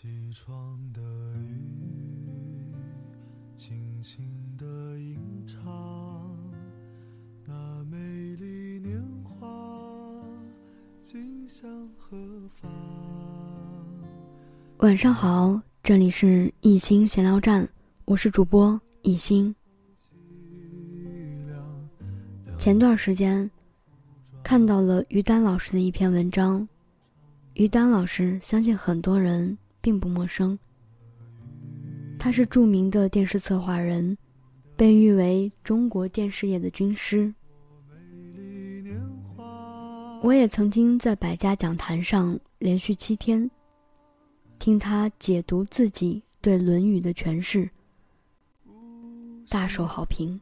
起床的雨，轻轻地吟唱那美丽年华，今向何方？晚上好，这里是艺兴闲聊站，我是主播艺兴。前段时间看到了于丹老师的一篇文章，于丹老师相信很多人并不陌生，他是著名的电视策划人，被誉为中国电视业的军师。我也曾经在百家讲坛上连续七天听他解读自己对《论语》的诠释，大受好评。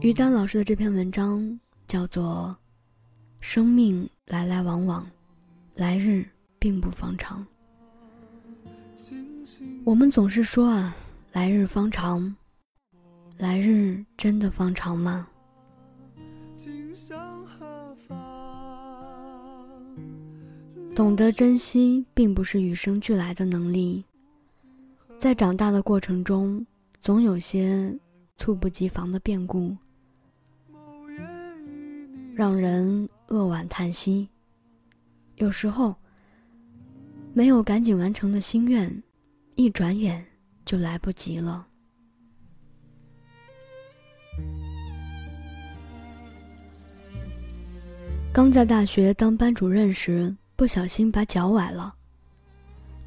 于丹老师的这篇文章叫做《生命来来往往，来日并不方长》。我们总是说啊，来日方长，来日真的方长吗？懂得珍惜，并不是与生俱来的能力，在长大的过程中，总有些猝不及防的变故。让人扼腕叹息。有时候，没有赶紧完成的心愿，一转眼就来不及了。刚在大学当班主任时，不小心把脚崴了，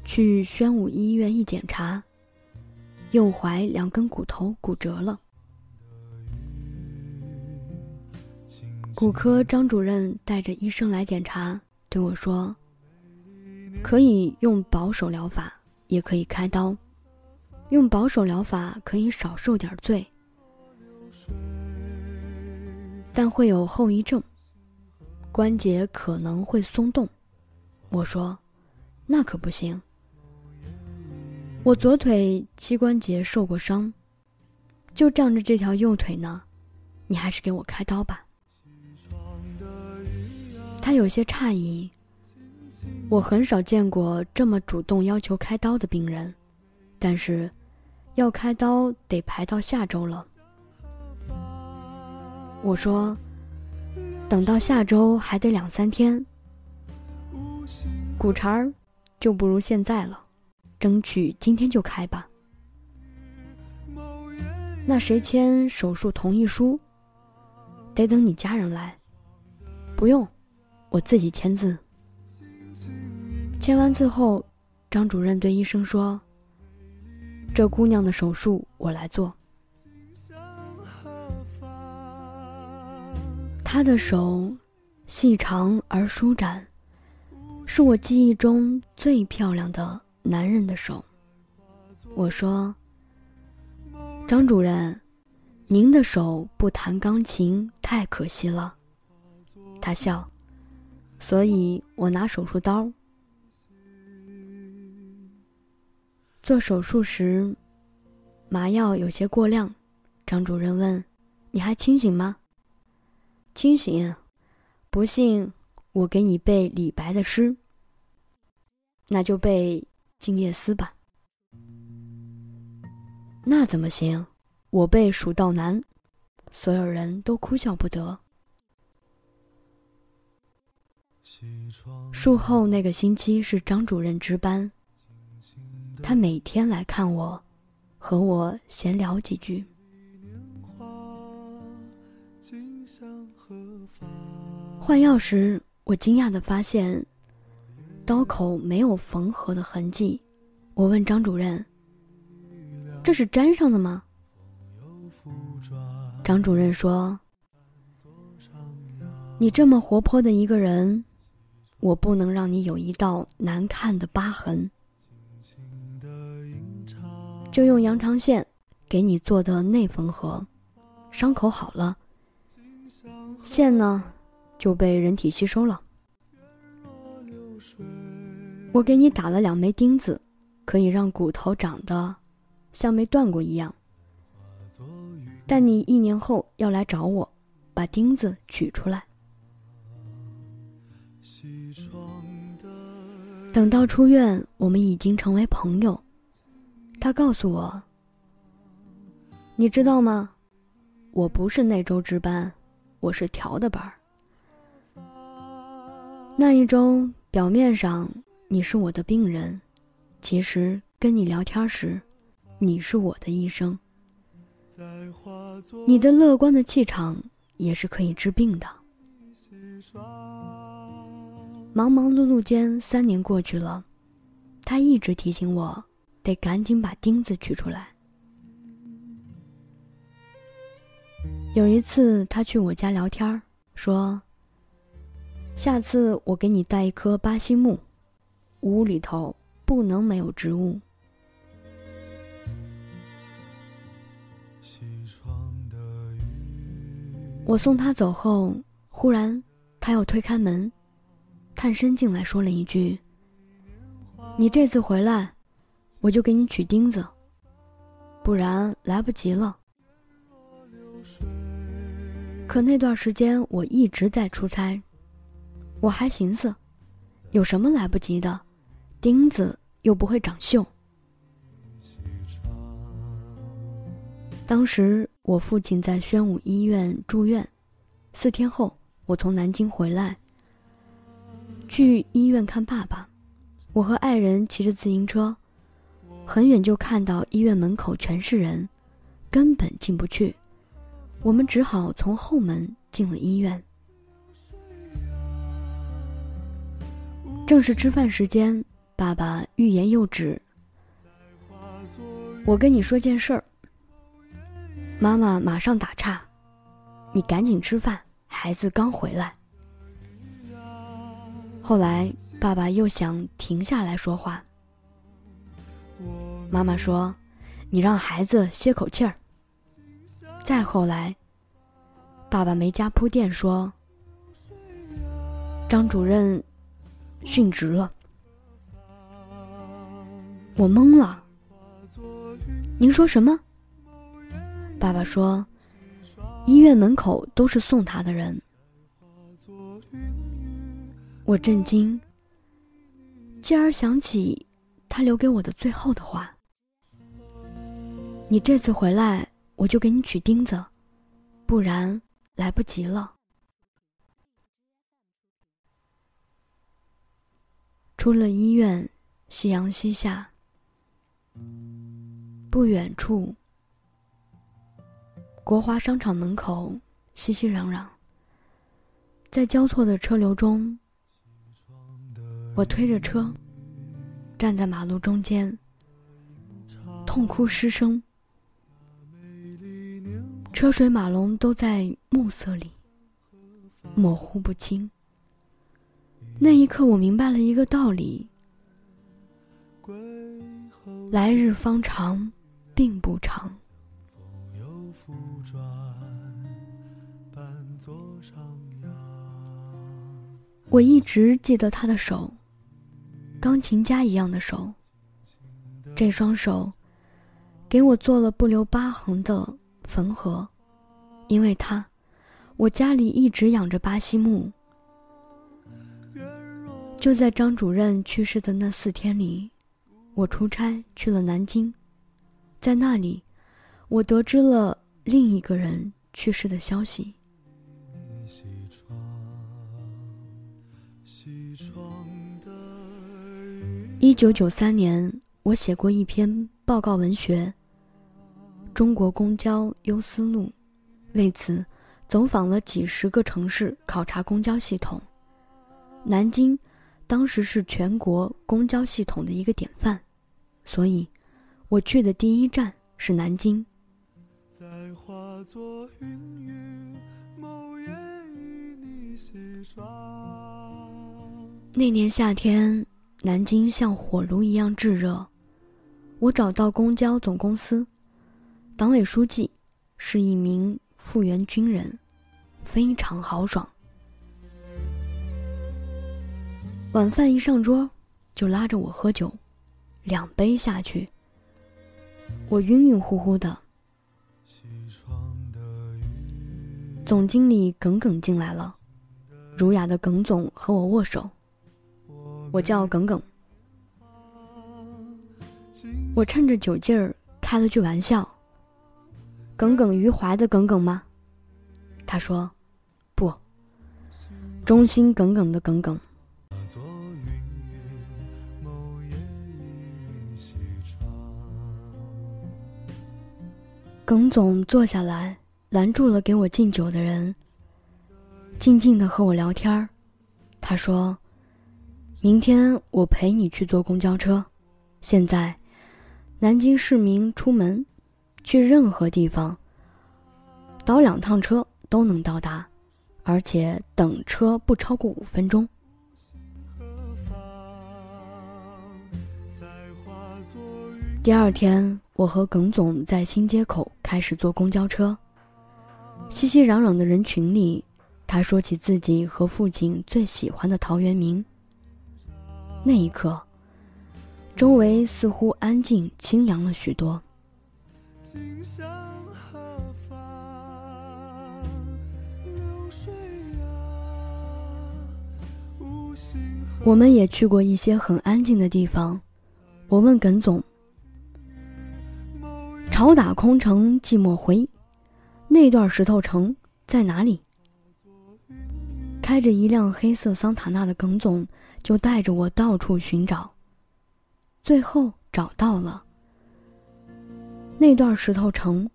去宣武医院一检查，右踝两根骨头骨折了。骨科张主任带着医生来检查，对我说：“可以用保守疗法，也可以开刀。用保守疗法可以少受点罪，但会有后遗症，关节可能会松动。”我说：“那可不行，我左腿膝关节受过伤，就仗着这条右腿呢，你还是给我开刀吧。”他有些诧异，我很少见过这么主动要求开刀的病人，但是要开刀得排到下周了。我说，等到下周还得两三天，骨茬儿就不如现在了，争取今天就开吧。那谁签手术同意书？得等你家人来，不用。我自己签字。签完字后，张主任对医生说：“这姑娘的手术我来做。”她的手细长而舒展，是我记忆中最漂亮的男人的手。我说：“张主任，您的手不弹钢琴太可惜了。”他笑。所以我拿手术刀。做手术时，麻药有些过量。张主任问：“你还清醒吗？”“清醒。”“不信，我给你背李白的诗。”“那就背《静夜思》吧。”“那怎么行？我背《蜀道难》。”所有人都哭笑不得。术后那个星期是张主任值班，他每天来看我，和我闲聊几句。换药时，我惊讶的发现刀口没有缝合的痕迹。我问张主任：“这是粘上的吗？”张主任说：“你这么活泼的一个人。”我不能让你有一道难看的疤痕，就用羊肠线给你做的内缝合，伤口好了，线呢就被人体吸收了。我给你打了两枚钉子，可以让骨头长得像没断过一样。但你一年后要来找我，把钉子取出来。等到出院，我们已经成为朋友。他告诉我：“你知道吗？我不是那周值班，我是调的班。那一周，表面上你是我的病人，其实跟你聊天时，你是我的医生。你的乐观的气场也是可以治病的。”忙忙碌碌间，三年过去了，他一直提醒我，得赶紧把钉子取出来。有一次，他去我家聊天说：“下次我给你带一棵巴西木，屋里头不能没有植物。”我送他走后，忽然他又推开门。探身进来说了一句：“你这次回来，我就给你取钉子，不然来不及了。”可那段时间我一直在出差，我还寻思，有什么来不及的？钉子又不会长锈。当时我父亲在宣武医院住院，四天后我从南京回来。去医院看爸爸，我和爱人骑着自行车，很远就看到医院门口全是人，根本进不去。我们只好从后门进了医院。正是吃饭时间，爸爸欲言又止。我跟你说件事儿。妈妈马上打岔：“你赶紧吃饭，孩子刚回来。”后来，爸爸又想停下来说话。妈妈说：“你让孩子歇口气儿。”再后来，爸爸没加铺垫说：“张主任殉职了。”我懵了。您说什么？爸爸说：“医院门口都是送他的人。”我震惊，继而想起他留给我的最后的话：“你这次回来，我就给你取钉子，不然来不及了。”出了医院，夕阳西下，不远处，国华商场门口熙熙攘攘，在交错的车流中。我推着车，站在马路中间，痛哭失声。车水马龙都在暮色里，模糊不清。那一刻，我明白了一个道理：来日方长，并不长。我一直记得他的手。钢琴家一样的手，这双手给我做了不留疤痕的缝合，因为他，我家里一直养着巴西木。就在张主任去世的那四天里，我出差去了南京，在那里，我得知了另一个人去世的消息。一九九三年，我写过一篇报告文学《中国公交优思路》，为此走访了几十个城市，考察公交系统。南京当时是全国公交系统的一个典范，所以我去的第一站是南京。那年夏天。南京像火炉一样炙热，我找到公交总公司，党委书记是一名复员军人，非常豪爽。晚饭一上桌，就拉着我喝酒，两杯下去，我晕晕乎乎的。总经理耿耿进来了，儒雅的耿总和我握手。我叫耿耿。我趁着酒劲儿开了句玩笑：“耿耿于怀的耿耿吗？”他说：“不，忠心耿耿的耿耿。”耿总坐下来，拦住了给我敬酒的人，静静的和我聊天儿。他说：“明天我陪你去坐公交车。现在，南京市民出门，去任何地方，倒两趟车都能到达，而且等车不超过五分钟。”第二天，我和耿总在新街口开始坐公交车。熙熙攘攘的人群里，他说起自己和父亲最喜欢的陶渊明。那一刻，周围似乎安静清凉了许多。我们也去过一些很安静的地方。我问耿总。潮打空城寂寞回，那段石头城在哪里？开着一辆黑色桑塔纳的耿总就带着我到处寻找，最后找到了。那段石头城，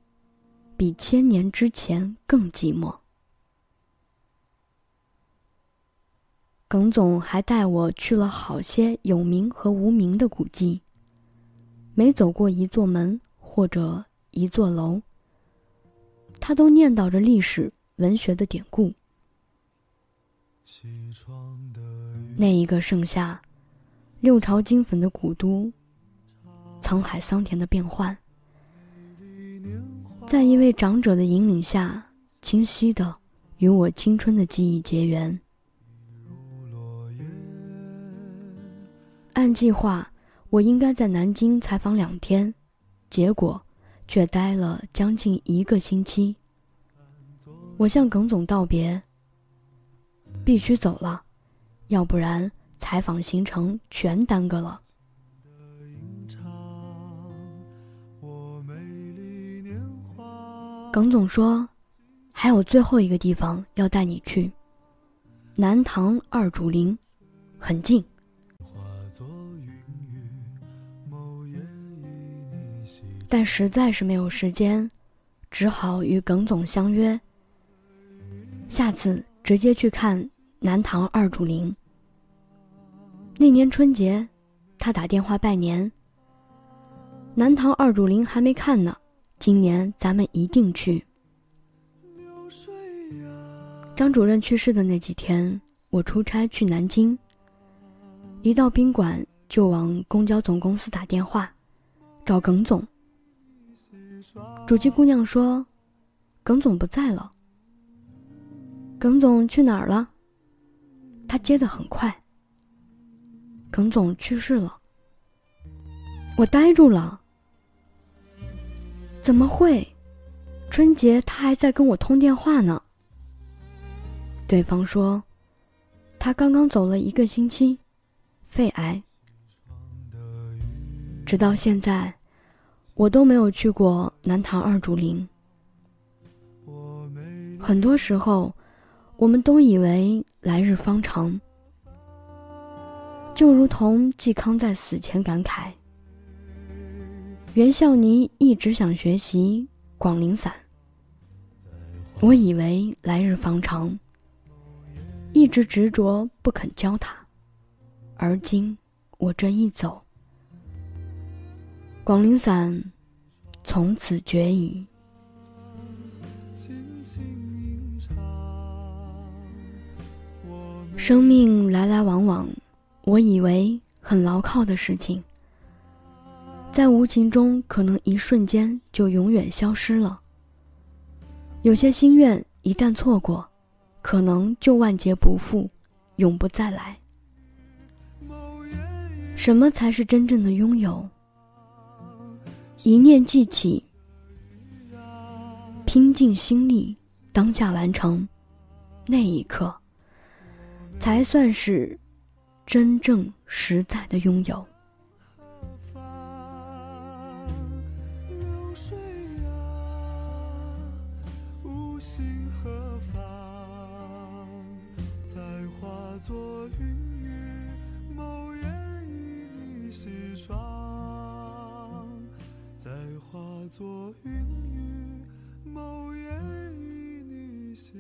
比千年之前更寂寞。耿总还带我去了好些有名和无名的古迹，每走过一座门。或者一座楼，他都念叨着历史文学的典故。那一个盛夏，六朝金粉的古都，沧海桑田的变幻，在一位长者的引领下，清晰的与我青春的记忆结缘。按计划，我应该在南京采访两天。结果，却待了将近一个星期。我向耿总道别，必须走了，要不然采访行程全耽搁了。耿总说，还有最后一个地方要带你去，南唐二主陵，很近。但实在是没有时间，只好与耿总相约。下次直接去看南唐二主陵。那年春节，他打电话拜年。南唐二主陵还没看呢，今年咱们一定去。张主任去世的那几天，我出差去南京。一到宾馆就往公交总公司打电话，找耿总。主机姑娘说：“耿总不在了。”耿总去哪儿了？他接的很快。耿总去世了。我呆住了。怎么会？春节他还在跟我通电话呢。对方说：“他刚刚走了一个星期，肺癌。”直到现在。我都没有去过南唐二主林。很多时候，我们都以为来日方长，就如同嵇康在死前感慨：“袁孝尼一直想学习广陵散。”我以为来日方长，一直执着不肯教他，而今我这一走。广陵散，从此绝矣。生命来来往往，我以为很牢靠的事情，在无情中可能一瞬间就永远消失了。有些心愿一旦错过，可能就万劫不复，永不再来。什么才是真正的拥有？一念记起，拼尽心力，当下完成，那一刻，才算是真正实在的拥有。化作云雨，某夜旖旎西